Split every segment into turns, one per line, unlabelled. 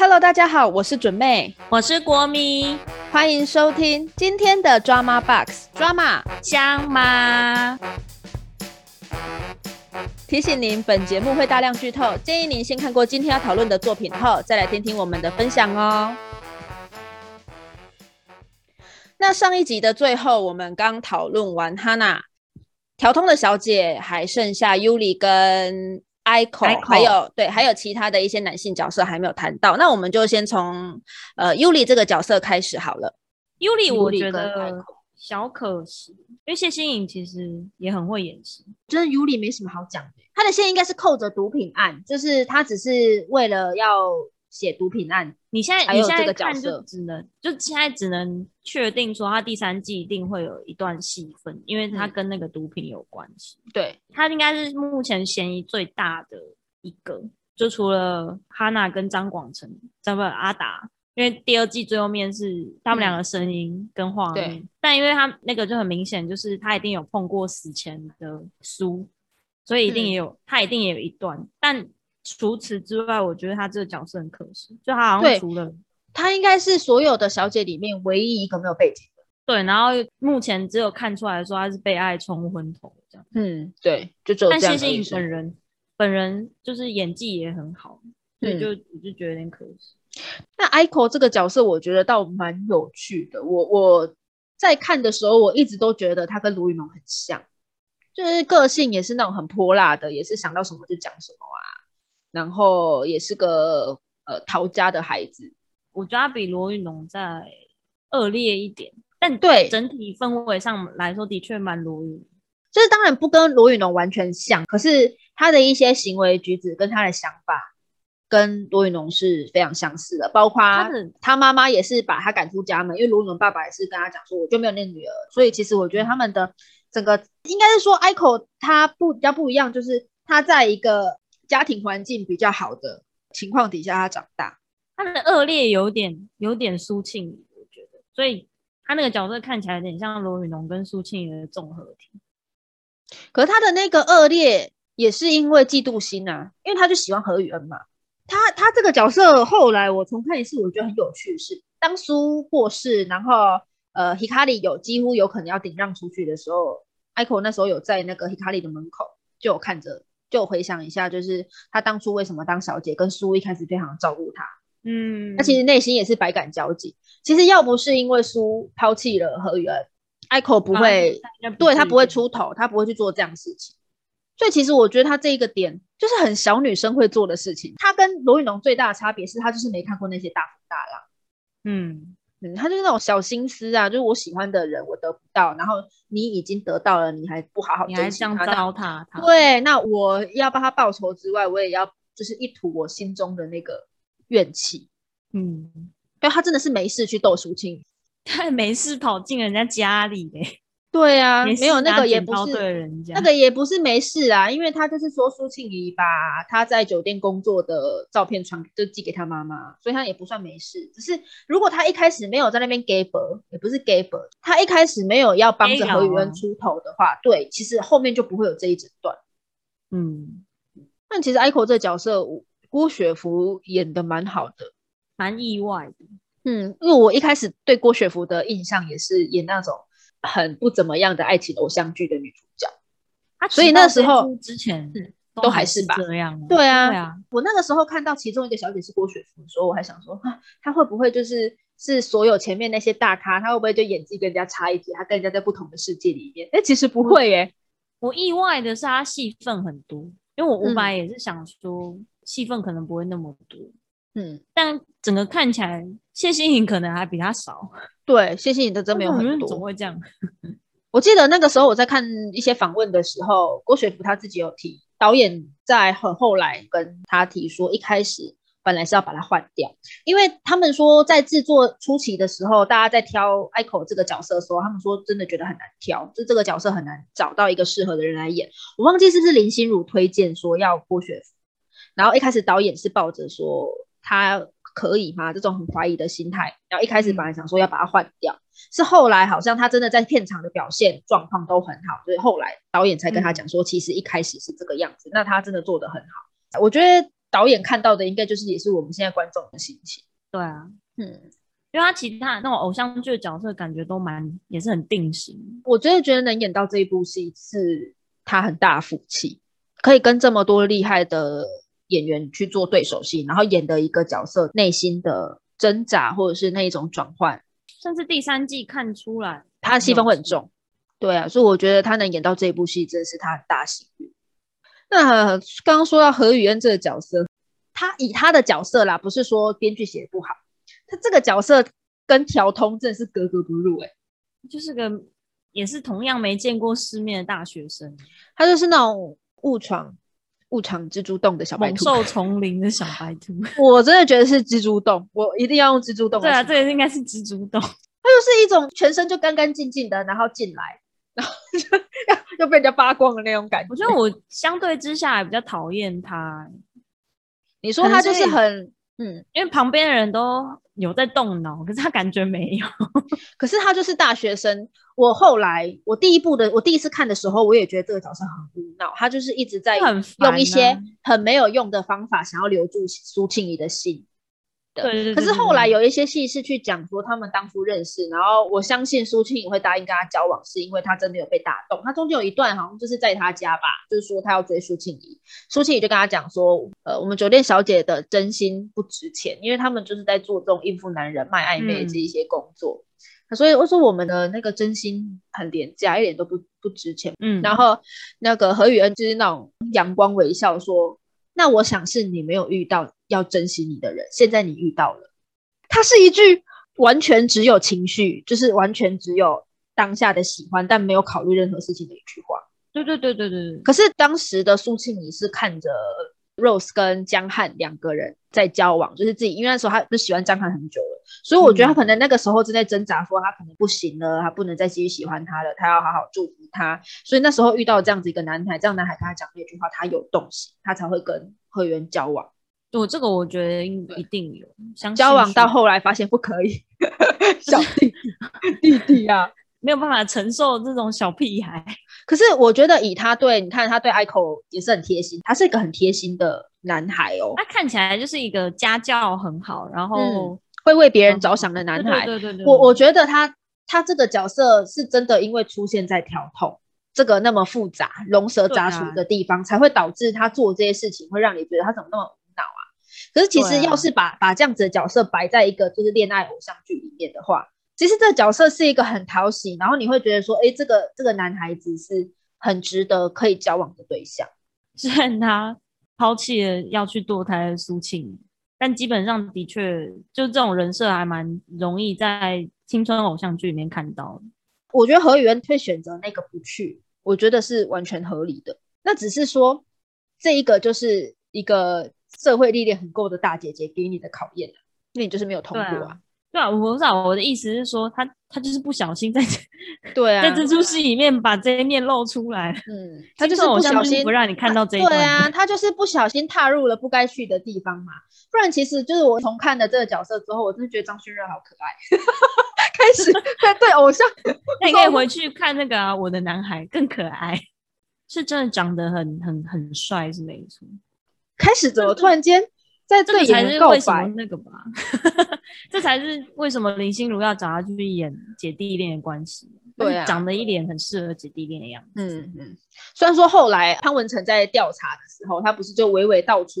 Hello，大家好，我是准妹，
我是国咪，
欢迎收听今天的 Drama Box Drama
香吗？
提醒您，本节目会大量剧透，建议您先看过今天要讨论的作品后，再来听听我们的分享哦。那上一集的最后，我们刚讨论完 Hana 调通的小姐，还剩下 Yuli 跟 Iko，还有对，还有其他的一些男性角色还没有谈到。那我们就先从呃 Yuli 这个角色开始好了。
Yuli 我觉得小可惜，因为谢欣颖其实也很会演戏，
真的 Yuli 没什么好讲的。他的线应该是扣着毒品案，就是他只是为了要写毒品案。
你现在你现在看就只能就现在只能确定说他第三季一定会有一段戏份，因为他跟那个毒品有关系。
对
他应该是目前嫌疑最大的一个，就除了哈娜跟张广成，不不阿达，因为第二季最后面是他们两个声音跟画面，但因为他那个就很明显，就是他一定有碰过死前的书。所以一定也有，他一定也有一段，但除此之外，我觉得他这个角色很可惜，就他好像除了
他应该是所有的小姐里面唯一一个没有背景的。
对，然后目前只有看出来说他是被爱冲昏头这样。
嗯，对，就只有这样。
但谢欣颖本人本人就是演技也很好，所以就我就觉得有点可惜。
那 Ico 这个角色，我觉得倒蛮有趣的。我我在看的时候，我一直都觉得他跟卢雨农很像。就是个性也是那种很泼辣的，也是想到什么就讲什么啊，然后也是个呃逃家的孩子。
我觉得他比罗云龙再恶劣一点，但
对
整体氛围上来说，的确蛮罗玉。
就是当然不跟罗云龙完全像，可是他的一些行为举止跟他的想法跟罗云龙是非常相似的，包括他妈妈也是把他赶出家门，因为罗云龙爸爸也是跟他讲说我就没有那女儿，所以其实我觉得他们的。整个应该是说，Ico 他不比较不一样，就是他在一个家庭环境比较好的情况底下，他长大，
他的恶劣有点有点苏庆怡，我觉得，所以他那个角色看起来有点像罗宇农跟苏庆怡的综合体。
可是他的那个恶劣也是因为嫉妒心啊，因为他就喜欢何雨恩嘛。他他这个角色后来我重看一次，我觉得很有趣，是当苏过世，然后。呃，Hikari 有几乎有可能要顶让出去的时候，Iko 那时候有在那个 Hikari 的门口，就有看着，就回想一下，就是他当初为什么当小姐，跟苏一开始非常照顾他，嗯，他其实内心也是百感交集。其实要不是因为苏抛弃了何雨恩，Iko 不会，对他不会出头，他不会去做这样的事情。所以其实我觉得他这一个点就是很小女生会做的事情。他跟罗宇农最大的差别是他就是没看过那些大风大浪，嗯。嗯，他就是那种小心思啊，就是我喜欢的人我得不到，然后你已经得到了，你还不好好珍惜
他，糟蹋他。
对，那我要帮他报仇之外，我也要就是一吐我心中的那个怨气。嗯，对他真的是没事去斗苏青，
他没事跑进人家家里嘞。
对啊，没有那个也不是那个也不是没事啊，因为他就是说苏庆怡把他在酒店工作的照片传就寄给他妈妈，所以他也不算没事。只是如果他一开始没有在那边 gave，也不是 gave，他一开始没有要帮着何雨恩出头的话，对，其实后面就不会有这一整段。嗯，但其实 Iko 这角色郭雪芙演的蛮好的，
蛮意外的。
嗯，因为我一开始对郭雪芙的印象也是演那种。很不怎么样的爱情偶像剧的女主角，所以那时候
之前
都还是
吧这样。
对啊，对啊我那个时候看到其中一个小姐是郭雪芙的时候，我还想说，她会不会就是是所有前面那些大咖，她会不会就演技跟人家差一截，她跟人家在不同的世界里面？哎，其实不会耶。
我意外的是她戏份很多，因为我本来也是想说戏份可能不会那么多，嗯，但整个看起来谢欣颖可能还比他少。
对，谢欣颖的真没有很多，
怎么会这样？
我记得那个时候我在看一些访问的时候，郭雪芙他自己有提，导演在很后来跟他提说，一开始本来是要把它换掉，因为他们说在制作初期的时候，大家在挑 Iko 这个角色的时候，他们说真的觉得很难挑，就这个角色很难找到一个适合的人来演。我忘记是不是林心如推荐说要郭雪芙，然后一开始导演是抱着说他。可以吗？这种很怀疑的心态，然后一开始本来想说要把它换掉，是后来好像他真的在片场的表现状况都很好，所以后来导演才跟他讲说，其实一开始是这个样子。那他真的做的很好，我觉得导演看到的应该就是也是我们现在观众的心情。
对啊，
嗯，
因为他其他那种偶像剧的角色感觉都蛮也是很定型。
我真的觉得能演到这一部戏是他很大福气，可以跟这么多厉害的演员去做对手戏，然后演的一个角色内心的挣扎或者是那一种转换，
甚至第三季看出来
他的戏份会很重。对啊，所以我觉得他能演到这一部戏，真的是他很大幸运。那刚刚说到何雨恩这个角色，他以他的角色啦，不是说编剧写的不好，他这个角色跟调通真的是格格不入哎，
就是个也是同样没见过世面的大学生，
他就是那种误闯误闯蜘蛛洞的小白兔，
猛兽丛林的小白兔，
我真的觉得是蜘蛛洞，我一定要用蜘蛛洞。
对啊，这个应该是蜘蛛洞，它
就是一种全身就干干净净的，然后进来。然后就 又被人家扒光的那种感觉。
我觉得我相对之下比较讨厌它。
你说它就是很嗯，
因为旁边的人都有在动脑，可是他感觉没有。
可是他就是大学生。我后来我第一部的我第一次看的时候，我也觉得这个角色很无脑，他就是一直在用一些很没有用的方法，想要留住苏庆怡的心。
对，
可是后来有一些戏是去讲说他们当初认识，然后我相信苏庆怡会答应跟他交往，是因为他真的有被打动。他中间有一段好像就是在他家吧，就是说他要追苏庆怡，苏庆怡就跟他讲说，呃，我们酒店小姐的真心不值钱，因为他们就是在做这种应付男人、卖暧昧这一些工作，所以我说我们的那个真心很廉价，一点都不不值钱。嗯，然后那个何雨恩就是那种阳光微笑说。那我想是你没有遇到要珍惜你的人，现在你遇到了。它是一句完全只有情绪，就是完全只有当下的喜欢，但没有考虑任何事情的一句话。
对对对对对。
可是当时的苏庆仪是看着 Rose 跟江汉两个人在交往，就是自己，因为那时候他就喜欢江汉很久了。所以我觉得他可能那个时候正在挣扎，说他可能不行了，他不能再继续喜欢他了，他要好好祝福他。所以那时候遇到这样子一个男孩，这样男孩跟他讲那句话，他有动心，他才会跟贺源交往。
我这个我觉得一定有，
交往到后来发现不可以，小弟弟弟啊，
没有办法承受这种小屁孩。
可是我觉得以他对你看，他对 Ico 也是很贴心，他是一个很贴心的男孩哦。
他看起来就是一个家教很好，然后。
会为别人着想的男孩，
对对对，
我我觉得他他这个角色是真的，因为出现在调痛这个那么复杂、龙蛇杂处的地方，才会导致他做这些事情，会让你觉得他怎么那么无脑啊？可是其实要是把把这样子的角色摆在一个就是恋爱偶像剧里面的话，其实这个角色是一个很讨喜，然后你会觉得说，哎，这个这个男孩子是很值得可以交往的对象。
虽然他抛弃了要去堕胎的苏庆。但基本上的确，就这种人设还蛮容易在青春偶像剧里面看到。
我觉得何雨恩会选择那个不去，我觉得是完全合理的。那只是说，这一个就是一个社会历练很够的大姐姐给你的考验，那你就是没有通过啊。
对啊，我不知道我的意思是说，他他就是不小心在
对啊，
在这出戏里面把这一面露出来。
嗯，他就是不小心
不让你看到这一段。
对啊，他就是不小心踏入了不该去的地方嘛。不然其实就是我从看了这个角色之后，我真的觉得张轩热好可爱。开始 对偶像，
那你可以回去看那个我的男孩更可爱，是真的长得很很很帅是没错。
开始怎么突然间？在
这才是为什么那个吧，这才是为什么林心如要找他去演姐弟恋的关系。
对啊，
长得一脸很适合姐弟恋的样子。
嗯嗯。虽然说后来潘文成在调查的时候，他不是就娓娓道出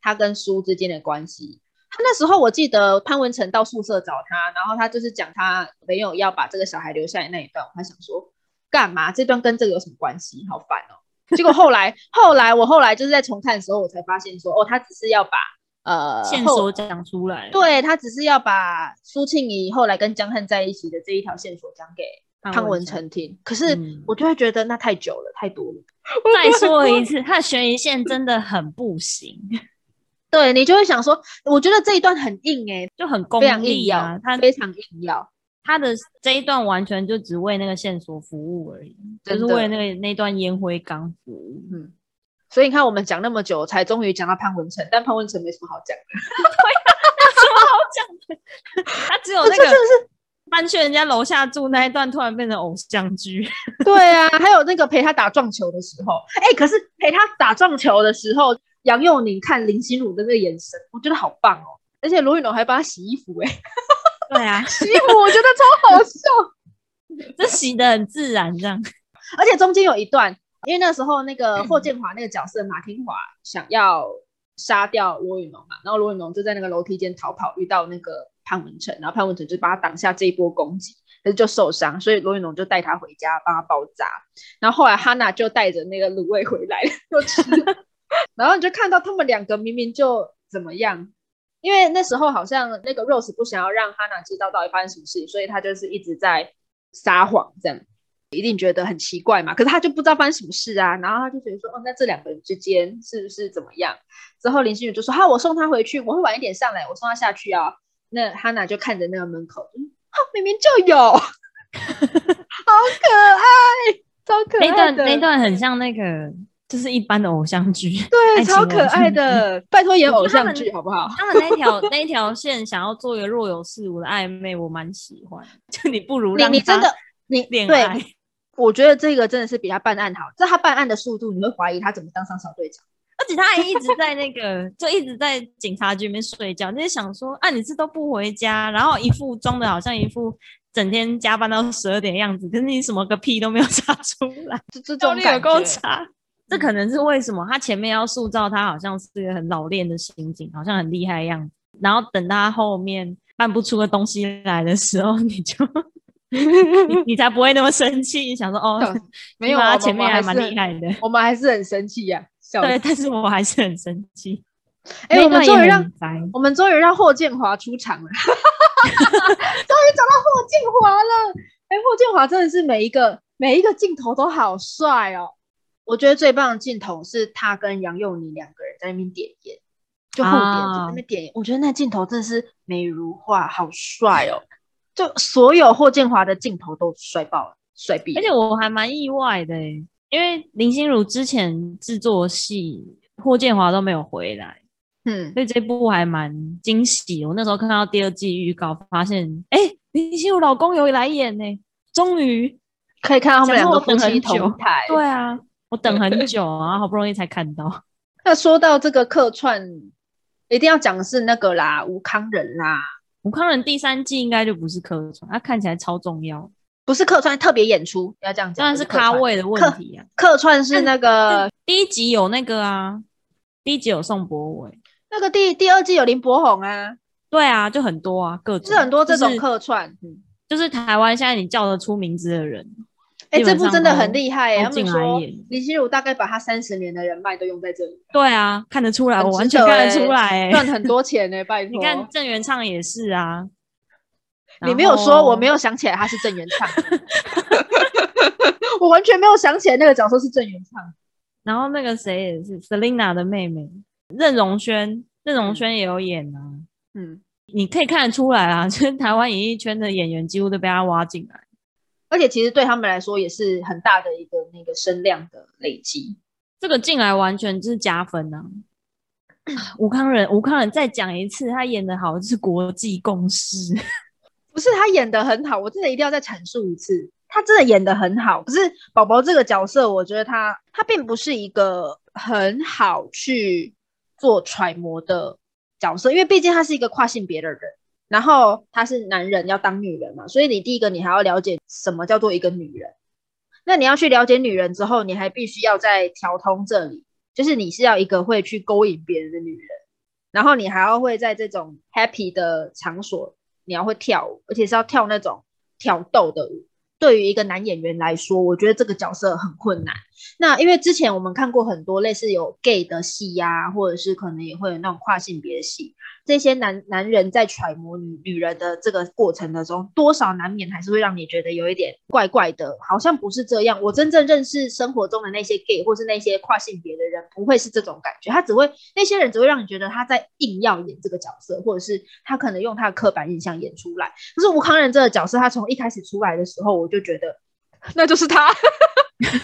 他跟苏之间的关系。他那时候我记得潘文成到宿舍找他，然后他就是讲他没有要把这个小孩留下来那一段。我还想说，干嘛？这段跟这个有什么关系？好烦哦。结果后来后来我后来就是在重看的时候，我才发现说，哦，他只是要把。呃，
线索讲出来，
对他只是要把苏庆怡后来跟江汉在一起的这一条线索讲给汤文成听，可是我就会觉得那太久了，太多了。
再说一次，他的悬疑线真的很不行。
对你就会想说，我觉得这一段很硬哎，
就很功利啊，
他非常硬要，
他的这一段完全就只为那个线索服务而已，就是为那个那段烟灰缸服务。嗯。
所以你看，我们讲那么久，才终于讲到潘文成，但潘文成没什么好讲的，
有什么好讲的？他只有 那个搬去人家楼下住那一段，突然变成偶像剧。
对啊，还有那个陪他打撞球的时候，哎，可是陪他打撞球的时候，杨佑宁看林心如的那个眼神，我觉得好棒哦。而且罗宇龙还帮他洗衣服，哎，
对啊，
洗衣服我觉得超好笑，
这洗的很自然这样。
而且中间有一段，因为那时候那个霍建华那个角色马天华想要杀掉罗宇农嘛，然后罗宇农就在那个楼梯间逃跑，遇到那个潘文成，然后潘文成就帮他挡下这一波攻击，可是就受伤，所以罗宇农就带他回家帮他包扎。然后后来哈娜就带着那个卤味回来就吃，然后你就看到他们两个明明就怎么样。因为那时候好像那个 Rose 不想要让 Hannah 知道到底发生什么事情，所以他就是一直在撒谎，这样一定觉得很奇怪嘛。可是他就不知道发生什么事啊，然后他就觉得说，哦，那这两个人之间是不是怎么样？之后林心如就说，好，我送他回去，我会晚一点上来，我送他下去啊。那 Hannah 就看着那个门口，明明就有，好可爱，超可爱。
那段那段很像那个。就是一般的偶像剧，
对，超可爱的，拜托演偶像剧好不好？
他们那条那条线想要做一个若有似无的暧昧，我蛮喜欢。就你不如让
你真的你
恋爱，
我觉得这个真的是比他办案好。这他办案的速度，你会怀疑他怎么当上小队长？
而且他还一直在那个，就一直在警察局里面睡觉。就是想说，啊，你是都不回家，然后一副装的好像一副整天加班到十二点的样子，可是你什么个屁都没有 查出来，
这这种感
觉。这可能是为什么他前面要塑造他好像是一个很老练的刑警，好像很厉害的样子。然后等他后面办不出个东西来的时候，你就 你你才不会那么生气。你想说哦，
没有
啊，前面还蛮厉害的。
我们还是很生气呀。
对，但是我还是很生气。
哎，我们终于让我们终于让霍建华出场了，终于找到霍建华了。哎，霍建华真的是每一个每一个镜头都好帅哦。我觉得最棒的镜头是他跟杨佑宁两个人在那边点烟，就互点在那边点烟。我觉得那镜头真的是美如画，好帅哦！就所有霍建华的镜头都摔爆了，摔毙！
而且我还蛮意外的，因为林心如之前制作戏，霍建华都没有回来，嗯，所以这部还蛮惊喜。我那时候看到第二季预告，发现哎，林心如老公有来演呢，终于
可以看到他们两个夫妻同台，
对啊。我等很 久啊，好不容易才看到。
那说到这个客串，一定要讲的是那个啦，吴康仁啦。
吴康人第三季应该就不是客串，他看起来超重要，
不是客串，特别演出要这样讲。当
然是咖位的问题啊。
客串是那个
第一集有那个啊，第一集有宋博伟，
那个第第二季有林柏宏啊。
对啊，就很多啊，各种
是很多这种客串，
就是台湾现在你叫得出名字的人。
哎，这部真的很厉害哎！他们说林心如大概把他三十年的人脉都用在这里。
对啊，看得出来，我完全看得出来，
赚很多钱呢。拜托，
你看郑元畅也是啊。
你没有说，我没有想起来他是郑元畅。我完全没有想起来那个角色是郑元畅。
然后那个谁也是 Selina 的妹妹任容萱，任容萱也有演啊。嗯，你可以看得出来啊，就是台湾演艺圈的演员几乎都被他挖进来。
而且其实对他们来说也是很大的一个那个声量的累积，
这个进来完全就是加分呐。吴康仁，吴康仁再讲一次，他演的好是国际公司，
不是他演的很好，我真的一定要再阐述一次，他真的演的很好。可是宝宝这个角色，我觉得他他并不是一个很好去做揣摩的角色，因为毕竟他是一个跨性别的人。然后他是男人要当女人嘛，所以你第一个你还要了解什么叫做一个女人。那你要去了解女人之后，你还必须要再调通这里，就是你是要一个会去勾引别人的女人，然后你还要会在这种 happy 的场所，你要会跳舞，而且是要跳那种挑逗的舞。对于一个男演员来说，我觉得这个角色很困难。那因为之前我们看过很多类似有 gay 的戏呀，或者是可能也会有那种跨性别的戏。这些男男人在揣摩女女人的这个过程当中，多少难免还是会让你觉得有一点怪怪的，好像不是这样。我真正认识生活中的那些 gay 或是那些跨性别的人，不会是这种感觉。他只会那些人只会让你觉得他在硬要演这个角色，或者是他可能用他的刻板印象演出来。可是吴康仁这个角色，他从一开始出来的时候，我就觉得 那就是他，太厉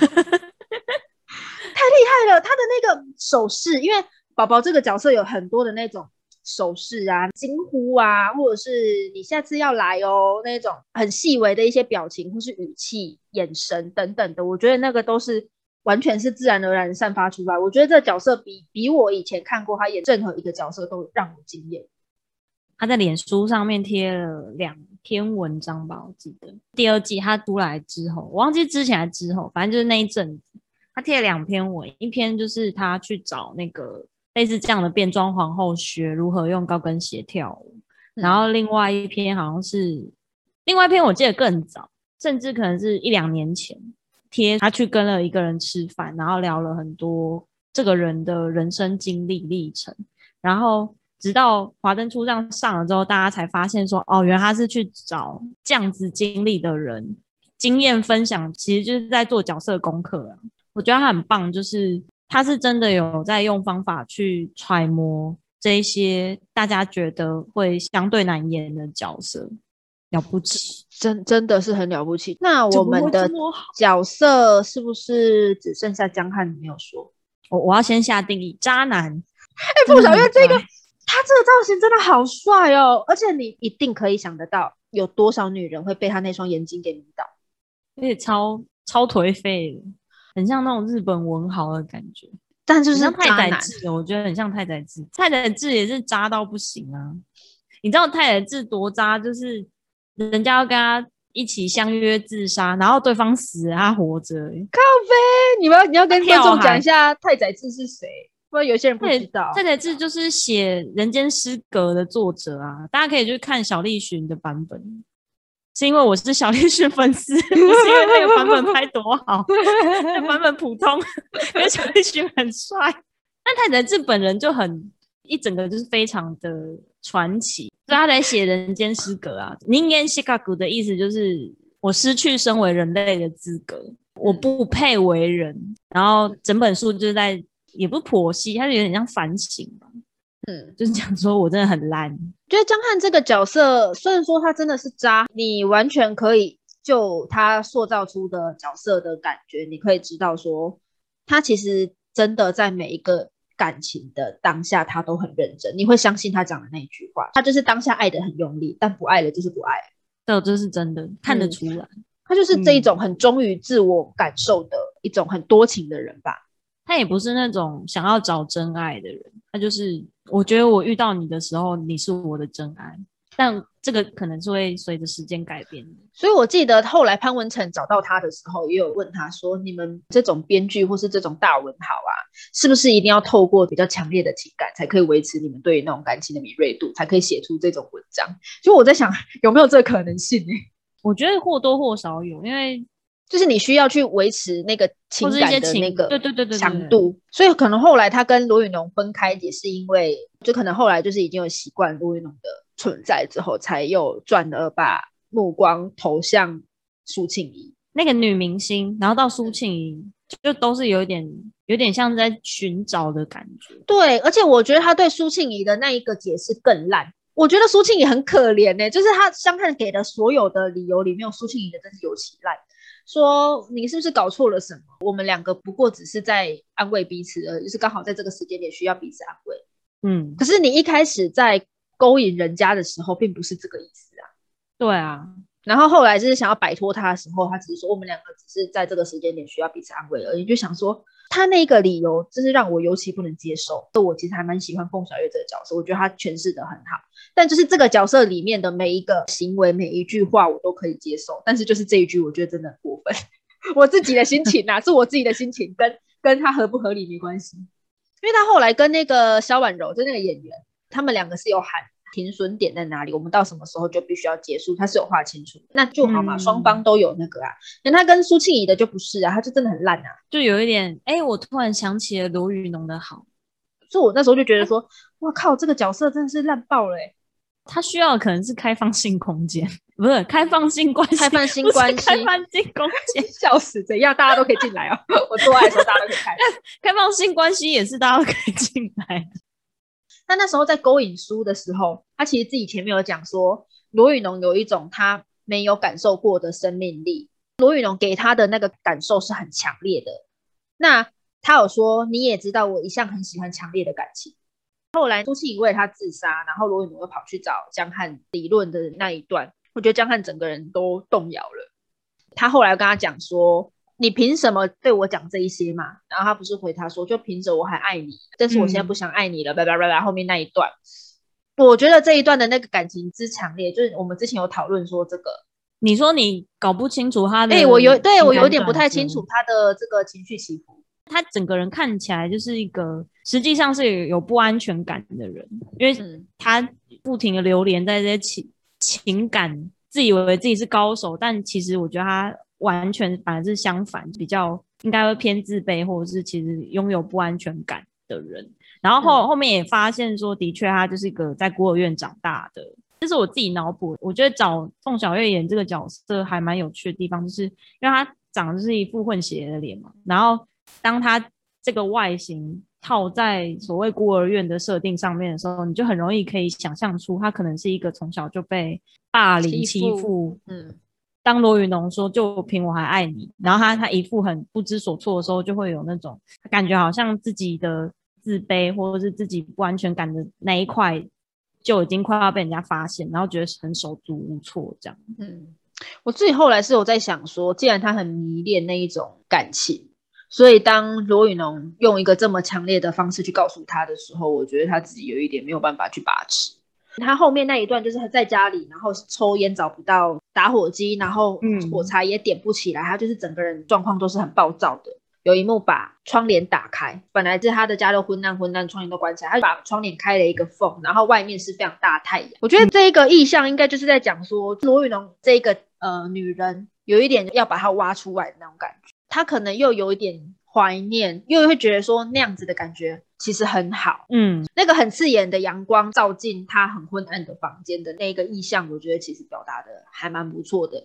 害了。他的那个手势，因为宝宝这个角色有很多的那种。手势啊，惊呼啊，或者是你下次要来哦，那种很细微的一些表情或是语气、眼神等等的，我觉得那个都是完全是自然而然散发出来。我觉得这角色比比我以前看过他演任何一个角色都让我惊艳。
他在脸书上面贴了两篇文章吧，我记得第二季他出来之后，我忘记之前还之后，反正就是那一阵子，他贴了两篇文，一篇就是他去找那个类似这样的变装皇后学如何用高跟鞋跳舞，然后另外一篇好像是另外一篇，我记得更早，甚至可能是一两年前贴他去跟了一个人吃饭，然后聊了很多这个人的人生经历历程，然后。直到华灯初上上了之后，大家才发现说，哦，原来他是去找这样子经历的人，经验分享，其实就是在做角色功课啊。我觉得他很棒，就是他是真的有在用方法去揣摩这些大家觉得会相对难演的角色，了不起，
真真的是很了不起。那我们的角色是不是只剩下江汉没有说？
我我要先下定义，渣男。
哎，傅小月这个。他这个造型真的好帅哦，而且你一定可以想得到，有多少女人会被他那双眼睛给迷倒，
而且超超颓废的，很像那种日本文豪的感觉。
但就是
像太宰治，我觉得很像太宰治。太宰治也是渣到不行啊！你知道太宰治多渣？就是人家要跟他一起相约自杀，然后对方死，他活着。
靠飞！你们你要跟观众讲一下太宰治是谁？不然有些人不知道，
太宰治就是写《人间失格》的作者啊，大家可以去看小栗旬的版本，是因为我是小栗旬粉丝，不 是因为那个版本拍多好，那版本普通，因为小栗旬很帅，但太宰治本人就很一整个就是非常的传奇，所以他在写《人间失格》啊，人间失格的意思就是我失去身为人类的资格，我不配为人，然后整本书就在。也不剖析，他就有点像反省吧。嗯，就是讲说我真的很烂。
觉得江汉这个角色，虽然说他真的是渣，你完全可以就他塑造出的角色的感觉，你可以知道说，他其实真的在每一个感情的当下，他都很认真。你会相信他讲的那一句话，他就是当下爱的很用力，但不爱了就是不爱。
这这是真的，看得出来，
他就是这一种很忠于自我感受的一种很多情的人吧。
他也不是那种想要找真爱的人，他就是我觉得我遇到你的时候，你是我的真爱，但这个可能是会随着时间改变的。
所以我记得后来潘文成找到他的时候，也有问他说：“你们这种编剧或是这种大文豪啊，是不是一定要透过比较强烈的情感，才可以维持你们对那种感情的敏锐度，才可以写出这种文章？”就我在想，有没有这个可能性呢？
我觉得或多或少有，因为。
就是你需要去维持那个情感的那个
对对对对
强度，所以可能后来他跟罗宇农分开也是因为，就可能后来就是已经有习惯罗宇农的存在之后，才又转而把目光投向苏庆怡。
那个女明星，然后到苏庆怡就都是有点有点像在寻找的感觉。
对，而且我觉得他对苏庆怡的那一个解释更烂，我觉得苏庆怡很可怜呢，就是他相看给的所有的理由里面有苏庆怡的真是尤其烂。说你是不是搞错了什么？我们两个不过只是在安慰彼此，而就是刚好在这个时间点需要彼此安慰。嗯，可是你一开始在勾引人家的时候，并不是这个意思啊。
对啊，
然后后来就是想要摆脱他的时候，他只是说我们两个只是在这个时间点需要彼此安慰而已。就想说他那个理由，就是让我尤其不能接受。我其实还蛮喜欢凤小月这个角色，我觉得他诠释的很好。但就是这个角色里面的每一个行为、每一句话，我都可以接受。但是就是这一句，我觉得真的很过分。我自己的心情呐，是我自己的心情，跟跟他合不合理没关系。因为他后来跟那个萧婉柔，就那个演员，他们两个是有喊停损点在哪里，我们到什么时候就必须要结束，他是有划清楚，那就好嘛，双方都有那个啊。那他跟苏庆怡的就不是啊，他就真的很烂啊，
就有一点，哎，我突然想起了罗宇农的好，
所以我那时候就觉得说，哇靠，这个角色真的是烂爆了哎。
他需要的可能是开放性空间，不是开放性关系，
开放性关系，
开放性空间，
笑死！怎样，大家都可以进来哦。我做爱的时候，大家都可以开。
开放性关系也是大家都可以进来。
他那时候在勾引书的时候，他其实自己前面有讲说，罗宇农有一种他没有感受过的生命力。罗宇农给他的那个感受是很强烈的。那他有说，你也知道，我一向很喜欢强烈的感情。后来苏庆怡为他自杀，然后罗宇农又跑去找江汉理论的那一段，我觉得江汉整个人都动摇了。他后来跟他讲说：“你凭什么对我讲这一些嘛？然后他不是回他说，就凭着我还爱你，但是我现在不想爱你了，拜拜拜拜。后面那一段，我觉得这一段的那个感情之强烈，就是我们之前有讨论说这个，
你说你搞不清楚他的，
哎，我有对我有点不太清楚他的这个情绪起伏。
他整个人看起来就是一个实际上是有不安全感的人，因为他不停的流连在这些情情感，自以为自己是高手，但其实我觉得他完全反而是相反，比较应该会偏自卑，或者是其实拥有不安全感的人。然后后后面也发现说，的确他就是一个在孤儿院长大的，这是我自己脑补。我觉得找凤小月演这个角色还蛮有趣的地方，就是因为他长的是一副混血的脸嘛，然后。当他这个外形套在所谓孤儿院的设定上面的时候，你就很容易可以想象出他可能是一个从小就被霸凌欺负。嗯，当罗宇农说“就凭我还爱你”，然后他他一副很不知所措的时候，就会有那种感觉，好像自己的自卑或者是自己不安全感的那一块就已经快要被人家发现，然后觉得很手足无措这样。
嗯，我自己后来是有在想说，既然他很迷恋那一种感情。所以，当罗宇农用一个这么强烈的方式去告诉他的时候，我觉得他自己有一点没有办法去把持。他后面那一段就是他在家里，然后抽烟找不到打火机，然后火柴也点不起来，他就是整个人状况都是很暴躁的。有一幕把窗帘打开，本来是他的家都昏暗昏暗，窗帘都关起来，他就把窗帘开了一个缝，然后外面是非常大太阳。我觉得这一个意象应该就是在讲说罗宇龙这个呃女人有一点要把她挖出来的那种感觉。她可能又有一点怀念，又会觉得说那样子的感觉其实很好。嗯，那个很刺眼的阳光照进他很昏暗的房间的那个意象，我觉得其实表达的还蛮不错的。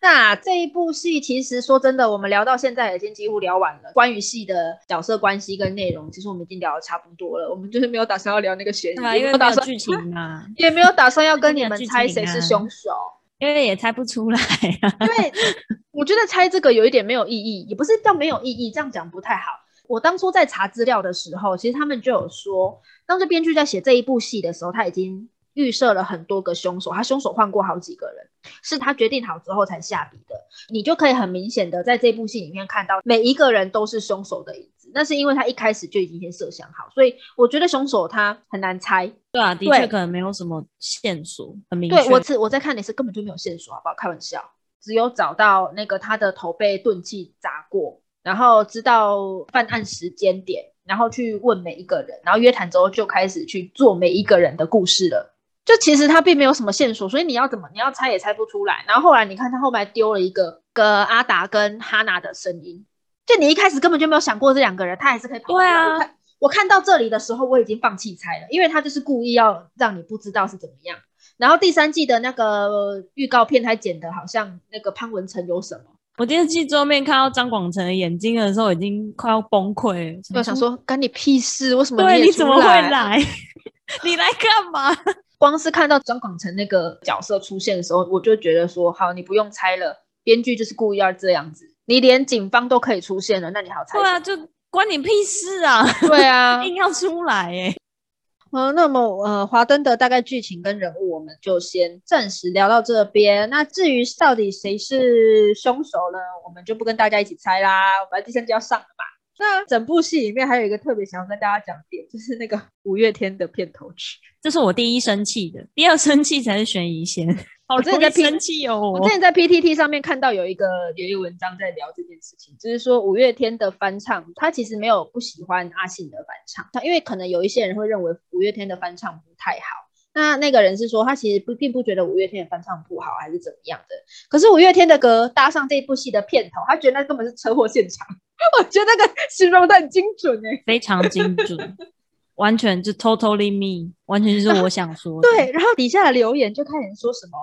那这一部戏其实说真的，我们聊到现在已经几乎聊完了。关于戏的角色关系跟内容，其实我们已经聊的差不多了。我们就是没有打算要聊那个悬疑，
没有打算剧情啊，
也没有打算要跟你们猜谁是凶手。
因为也猜不出来啊。
因为 我觉得猜这个有一点没有意义，也不是叫没有意义，这样讲不太好。我当初在查资料的时候，其实他们就有说，当时编剧在写这一部戏的时候，他已经预设了很多个凶手，他凶手换过好几个人，是他决定好之后才下笔的。你就可以很明显的在这部戏里面看到，每一个人都是凶手的影子。那是因为他一开始就已经先设想好，所以我觉得凶手他很难猜。
对啊，的确可能没有什么线索，很明确。
对我是我在看的是根本就没有线索，好不好？开玩笑，只有找到那个他的头被钝器砸过，然后知道犯案时间点，然后去问每一个人，然后约谈之后就开始去做每一个人的故事了。就其实他并没有什么线索，所以你要怎么你要猜也猜不出来。然后后来你看他后面丢了一个跟阿达跟哈娜的声音，就你一开始根本就没有想过这两个人，他还是可以跑出来。我看到这里的时候，我已经放弃猜了，因为他就是故意要让你不知道是怎么样。然后第三季的那个预告片，他剪的好像那个潘文成有什么。
我第二季最后面看到张广成的眼睛的时候，已经快要崩溃，
我想说干你屁事？为什么
你
怎
么会来？你来干嘛？
光是看到张广成那个角色出现的时候，我就觉得说，好，你不用猜了，编剧就是故意要这样子。你连警方都可以出现了，那你好猜？
对啊，就关你屁事啊！
对啊，
硬要出来哎。
呃，那么呃，华灯的大概剧情跟人物，我们就先暂时聊到这边。那至于到底谁是凶手呢？我们就不跟大家一起猜啦。我们第三集要上了嘛。那整部戏里面还有一个特别想要跟大家讲点，就是那个五月天的片头曲，
这是我第一生气的，第二生气才是悬疑线。
我之前在
生气哦，
我之前在 PTT 上面看到有一个有一个文章在聊这件事情，就是说五月天的翻唱，他其实没有不喜欢阿信的翻唱，他因为可能有一些人会认为五月天的翻唱不太好。那那个人是说，他其实不并不觉得五月天的翻唱不好，还是怎么样的。可是五月天的歌搭上这部戏的片头，他觉得那根本是车祸现场。我觉得那个形容的很精准哎，
非常精准，完全就 totally me，完全就是我想说
的。对，然后底下的留言就开始说什么，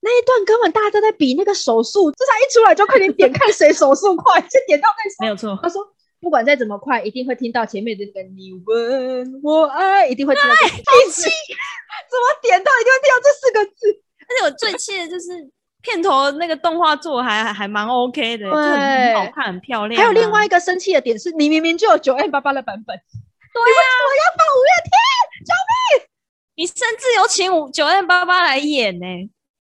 那一段根本大家都在比那个手速，这才一出来就快点点看谁手速快，就点到那。
没有错，
他说。不管再怎么快，一定会听到前面这个“你问我爱”，一定会听到。
气，
怎么点到一定会听到这四个字？
而且我最气的就是片头那个动画做还还蛮 OK 的，很好看，很漂亮。
还有另外一个生气的点是，你明明就有九 M 八八的版本，
对呀，
我要放五月天，救命！
你甚至有请五九 M 八八来演呢。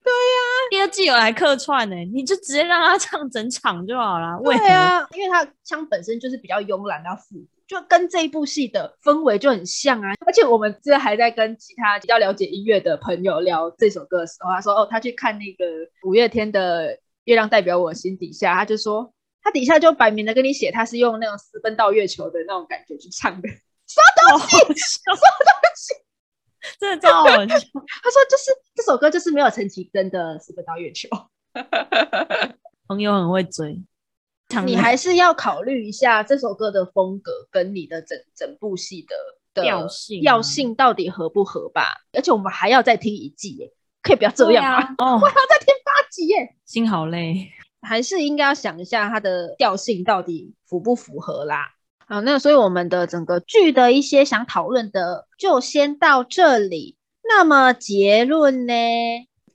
对呀，
第二季有来客串呢，你就直接让他唱整场就好了。
对啊，因为他腔本身就是比较慵懒，要复古，就跟这一部戏的氛围就很像啊。而且我们之前还在跟其他比较了解音乐的朋友聊这首歌的时候，他说哦，他去看那个五月天的《月亮代表我心》底下，他就说他底下就摆明的跟你写，他是用那种私奔到月球的那种感觉去唱的。什么东西？什么东西？
真的超好笑。他
说就是这首歌就是没有陈绮贞的《私奔到月球》。
朋友很会追，
你还是要考虑一下这首歌的风格跟你的整整部戏的
调性
调性到底合不合吧？而且我们还要再听一季耶，可以不要这样吗？哦，我还要再听八集耶，
心好累。
还是应该要想一下它的调性到底符不符合啦。好，那所以我们的整个剧的一些想讨论的就先到这里。那么结论呢？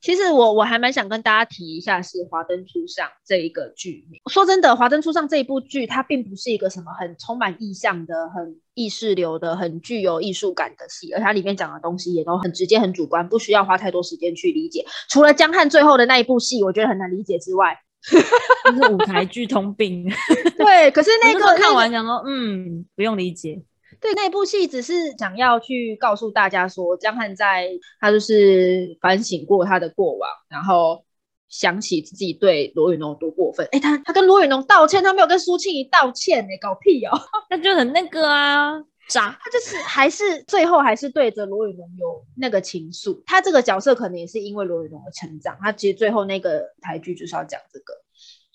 其实我我还蛮想跟大家提一下，是《华灯初上》这一个剧。说真的，《华灯初上》这一部剧，它并不是一个什么很充满意象的、很意识流的、很具有艺术感的戏，而它里面讲的东西也都很直接、很主观，不需要花太多时间去理解。除了江汉最后的那一部戏，我觉得很难理解之外。
是舞台剧通病，
对。可是那个
看完讲说，嗯，不用理解。
对，那部戏只是想要去告诉大家说，江汉在他就是反省过他的过往，然后想起自己对罗宇农多过分。哎，他他跟罗宇农道歉，他没有跟苏庆怡道歉，哎，搞屁哦，
那就很那个啊。渣，
他就是还是最后还是对着罗宇农有那个情愫。他这个角色可能也是因为罗宇农的成长。他其实最后那个台剧就是要讲这个，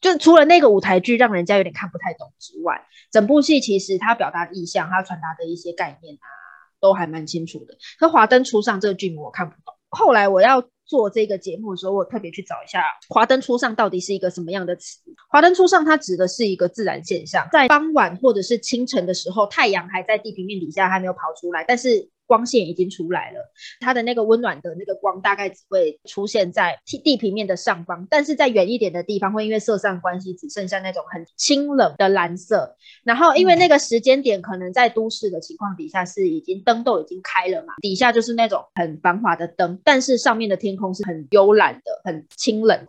就除了那个舞台剧让人家有点看不太懂之外，整部戏其实他表达的意向，他传达的一些概念啊，都还蛮清楚的。可华灯初上这个剧名我看不懂。后来我要。做这个节目的时候，我特别去找一下“华灯初上”到底是一个什么样的词。“华灯初上”它指的是一个自然现象，在傍晚或者是清晨的时候，太阳还在地平面底下，还没有跑出来，但是。光线已经出来了，它的那个温暖的那个光大概只会出现在地地平面的上方，但是在远一点的地方会因为色散关系只剩下那种很清冷的蓝色。然后因为那个时间点可能在都市的情况底下是已经灯都已经开了嘛，底下就是那种很繁华的灯，但是上面的天空是很幽蓝的、很清冷。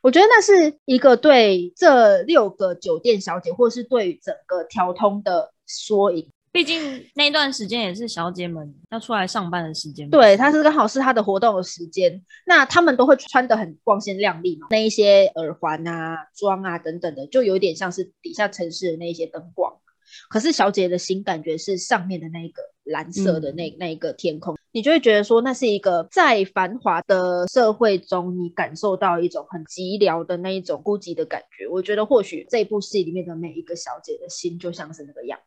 我觉得那是一个对这六个酒店小姐，或是对整个调通的缩影。
毕竟那段时间也是小姐们要出来上班的时间，
对，它是刚好是她的活动的时间。那她们都会穿的很光鲜亮丽嘛，那一些耳环啊、妆啊等等的，就有点像是底下城市的那一些灯光。可是小姐的心感觉是上面的那一个蓝色的那那一个天空，你就会觉得说那是一个在繁华的社会中，你感受到一种很寂寥的那一种孤寂的感觉。我觉得或许这部戏里面的每一个小姐的心就像是那个样。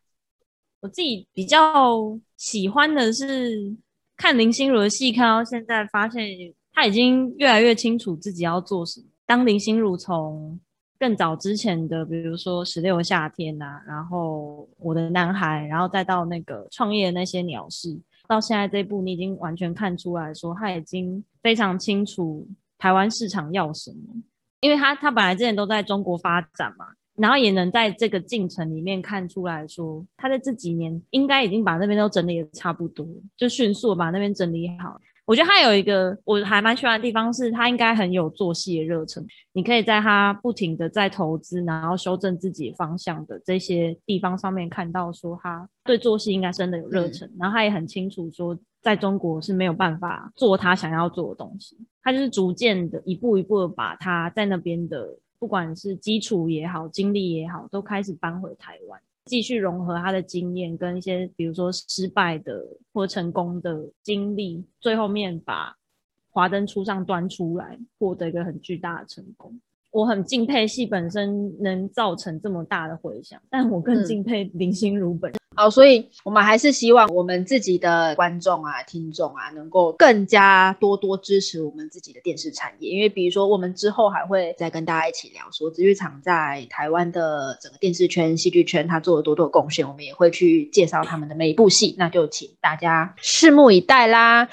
我自己比较喜欢的是看林心如的戏，看到现在发现她已经越来越清楚自己要做什么。当林心如从更早之前的，比如说《十六夏天》呐，然后《我的男孩》，然后再到那个创业的那些鸟事，到现在这部，你已经完全看出来说，他已经非常清楚台湾市场要什么，因为他他本来之前都在中国发展嘛。然后也能在这个进程里面看出来说，他在这几年应该已经把那边都整理的差不多，就迅速把那边整理好。我觉得他有一个我还蛮喜欢的地方，是他应该很有做戏的热忱。你可以在他不停的在投资，然后修正自己方向的这些地方上面看到，说他对做戏应该真的有热忱。然后他也很清楚说，在中国是没有办法做他想要做的东西，他就是逐渐的一步一步的把他在那边的。不管是基础也好，经历也好，都开始搬回台湾，继续融合他的经验跟一些，比如说失败的或成功的经历，最后面把华灯初上端出来，获得一个很巨大的成功。我很敬佩戏本身能造成这么大的回响，但我更敬佩林心如本人。
好，所以我们还是希望我们自己的观众啊、听众啊，能够更加多多支持我们自己的电视产业。因为比如说，我们之后还会再跟大家一起聊说，紫剧场在台湾的整个电视圈、戏剧圈，它做了多多贡献。我们也会去介绍他们的每一部戏，那就请大家拭目以待啦。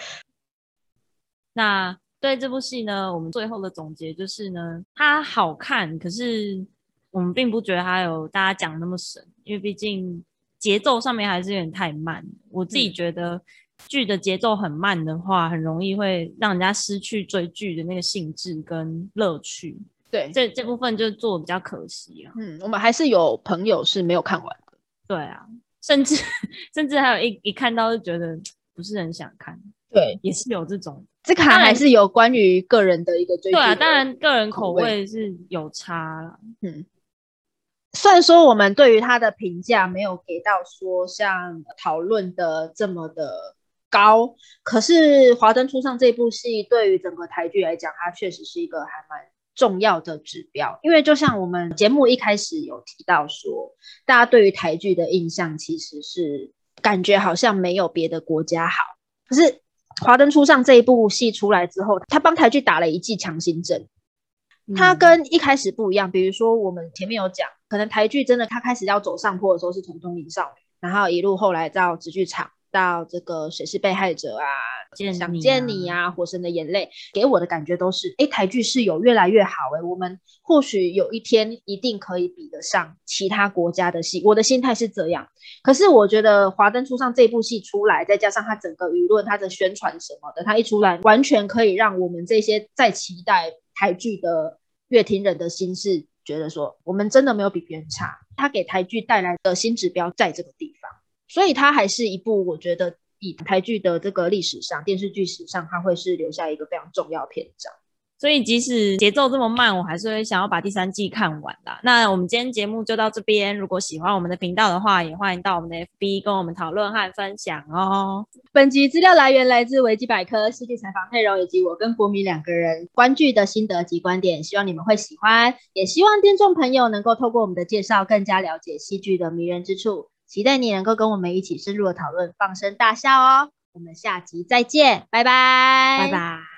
那对这部戏呢，我们最后的总结就是呢，它好看，可是我们并不觉得它有大家讲那么神，因为毕竟。节奏上面还是有点太慢，我自己觉得剧的节奏很慢的话，很容易会让人家失去追剧的那个兴致跟乐趣。
对，
这这部分就做比较可惜啊。
嗯，我们还是有朋友是没有看完的。
对啊，甚至 甚至还有一一看到就觉得不是很想看。
对，
也是有这种。
这个还是有关于个人的一个追求。
对啊，当然个人口味是有差了。
嗯，虽然说我们对于他的评价没有给到说像讨论的这么的高，可是《华灯初上》这部戏对于整个台剧来讲，它确实是一个还蛮重要的指标。因为就像我们节目一开始有提到说，大家对于台剧的印象其实是感觉好像没有别的国家好，可是。华灯初上这一部戏出来之后，他帮台剧打了一剂强心针。他跟一开始不一样，比如说我们前面有讲，可能台剧真的他开始要走上坡的时候是从《中年少女》，然后一路后来到直剧场。到这个谁是被害者啊？想见你啊！火神的眼泪给我的感觉都是，哎，台剧是有越来越好哎。我们或许有一天一定可以比得上其他国家的戏。我的心态是这样。可是我觉得《华灯初上》这部戏出来，再加上它整个舆论、它的宣传什么的，它一出来，完全可以让我们这些在期待台剧的乐听人的心是觉得说，我们真的没有比别人差。它给台剧带来的新指标在这个地方。所以它还是一部，我觉得以台剧的这个历史上，电视剧史上，它会是留下一个非常重要篇章。
所以即使节奏这么慢，我还是会想要把第三季看完的。那我们今天节目就到这边。如果喜欢我们的频道的话，也欢迎到我们的 FB 跟我们讨论和分享哦。
本集资料来源来自维基百科、戏剧采访内容以及我跟国米两个人观剧的心得及观点，希望你们会喜欢，也希望听众朋友能够透过我们的介绍，更加了解戏剧的迷人之处。期待你能够跟我们一起深入的讨论，放声大笑哦！我们下集再见，拜拜，
拜拜。